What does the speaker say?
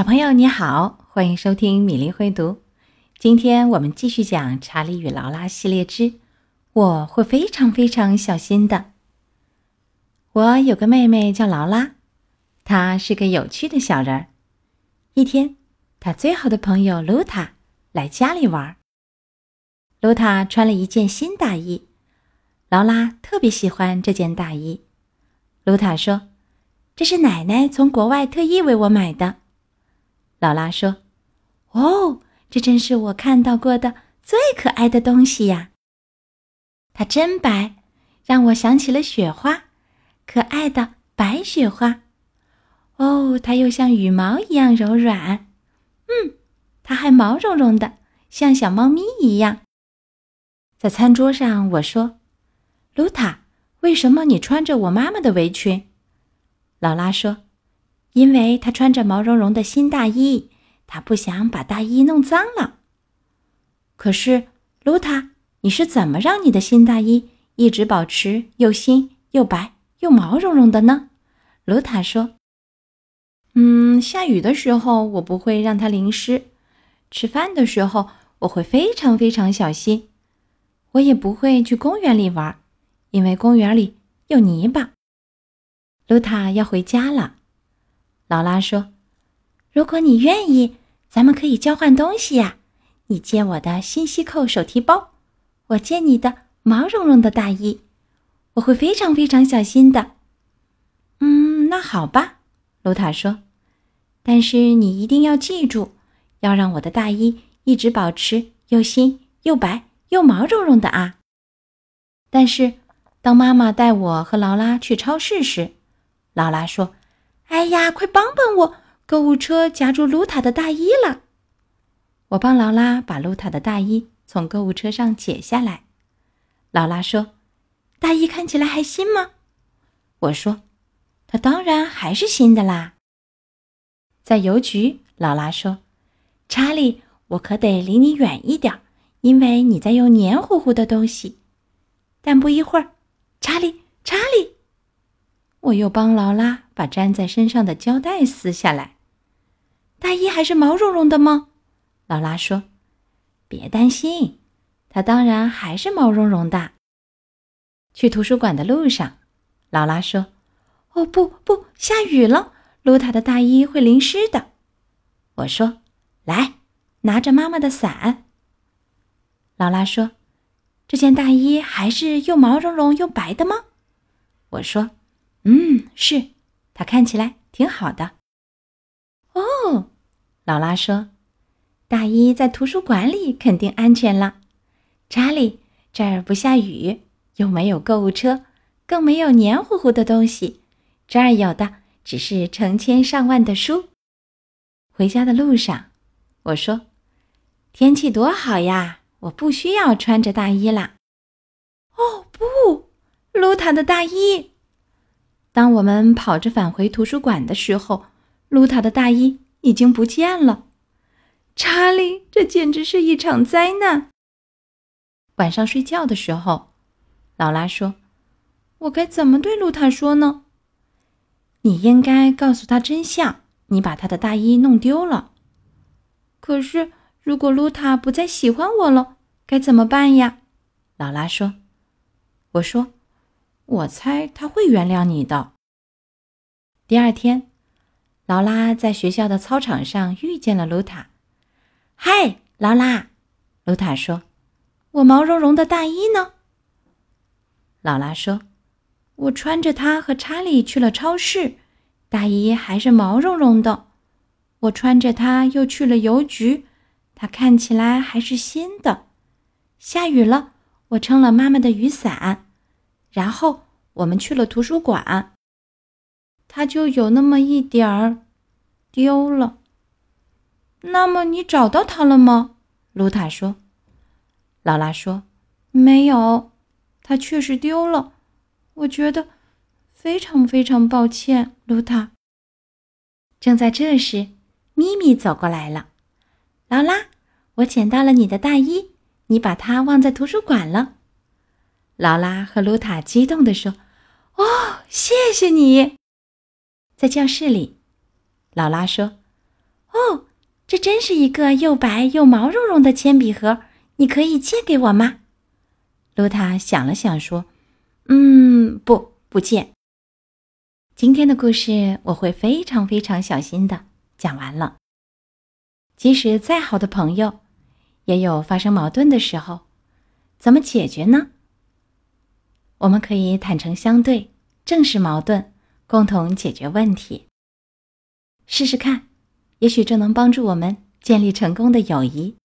小朋友你好，欢迎收听米粒会读。今天我们继续讲《查理与劳拉》系列之“我会非常非常小心的”。我有个妹妹叫劳拉，她是个有趣的小人儿。一天，她最好的朋友露塔来家里玩。露塔穿了一件新大衣，劳拉特别喜欢这件大衣。露塔说：“这是奶奶从国外特意为我买的。”劳拉说：“哦，这真是我看到过的最可爱的东西呀！它真白，让我想起了雪花，可爱的白雪花。哦，它又像羽毛一样柔软。嗯，它还毛茸茸的，像小猫咪一样。”在餐桌上，我说：“露塔，为什么你穿着我妈妈的围裙？”劳拉说。因为他穿着毛茸茸的新大衣，他不想把大衣弄脏了。可是，露塔，你是怎么让你的新大衣一直保持又新又白又毛茸茸的呢？露塔说：“嗯，下雨的时候我不会让它淋湿，吃饭的时候我会非常非常小心，我也不会去公园里玩，因为公园里有泥巴。”露塔要回家了。劳拉说：“如果你愿意，咱们可以交换东西呀。你借我的新西扣手提包，我借你的毛茸茸的大衣。我会非常非常小心的。”“嗯，那好吧。”露塔说，“但是你一定要记住，要让我的大衣一直保持又新又白又毛茸茸的啊。”但是，当妈妈带我和劳拉去超市时，劳拉说。哎呀，快帮帮我！购物车夹住露塔的大衣了。我帮劳拉把露塔的大衣从购物车上解下来。劳拉说：“大衣看起来还新吗？”我说：“它当然还是新的啦。”在邮局，劳拉说：“查理，我可得离你远一点，因为你在用黏糊糊的东西。”但不一会儿，查理，查理。我又帮劳拉把粘在身上的胶带撕下来。大衣还是毛茸茸的吗？劳拉说：“别担心，它当然还是毛茸茸的。”去图书馆的路上，劳拉说：“哦不不，下雨了，露塔的大衣会淋湿的。”我说：“来，拿着妈妈的伞。”劳拉说：“这件大衣还是又毛茸茸又白的吗？”我说。嗯，是，它看起来挺好的。哦，劳拉说：“大衣在图书馆里肯定安全了。”查理，这儿不下雨，又没有购物车，更没有黏糊糊的东西，这儿有的只是成千上万的书。回家的路上，我说：“天气多好呀，我不需要穿着大衣啦。”哦，不，露塔的大衣。当我们跑着返回图书馆的时候，露塔的大衣已经不见了。查理，这简直是一场灾难！晚上睡觉的时候，劳拉说：“我该怎么对露塔说呢？”你应该告诉她真相，你把她的大衣弄丢了。可是，如果露塔不再喜欢我了，该怎么办呀？劳拉说：“我说。”我猜他会原谅你的。第二天，劳拉在学校的操场上遇见了露塔。“嗨，劳拉！”露塔说，“我毛茸茸的大衣呢？”劳拉说：“我穿着它和查理去了超市，大衣还是毛茸茸的。我穿着它又去了邮局，它看起来还是新的。下雨了，我撑了妈妈的雨伞。”然后我们去了图书馆，它就有那么一点儿丢了。那么你找到它了吗？露塔说。劳拉说：“没有，它确实丢了。我觉得非常非常抱歉，露塔。”正在这时，咪咪走过来了。劳拉，我捡到了你的大衣，你把它忘在图书馆了。劳拉和露塔激动地说：“哦，谢谢你！”在教室里，劳拉说：“哦，这真是一个又白又毛茸茸的铅笔盒，你可以借给我吗？露塔想了想说：“嗯，不，不借。今天的故事我会非常非常小心的讲完了。即使再好的朋友，也有发生矛盾的时候，怎么解决呢？我们可以坦诚相对，正视矛盾，共同解决问题。试试看，也许这能帮助我们建立成功的友谊。”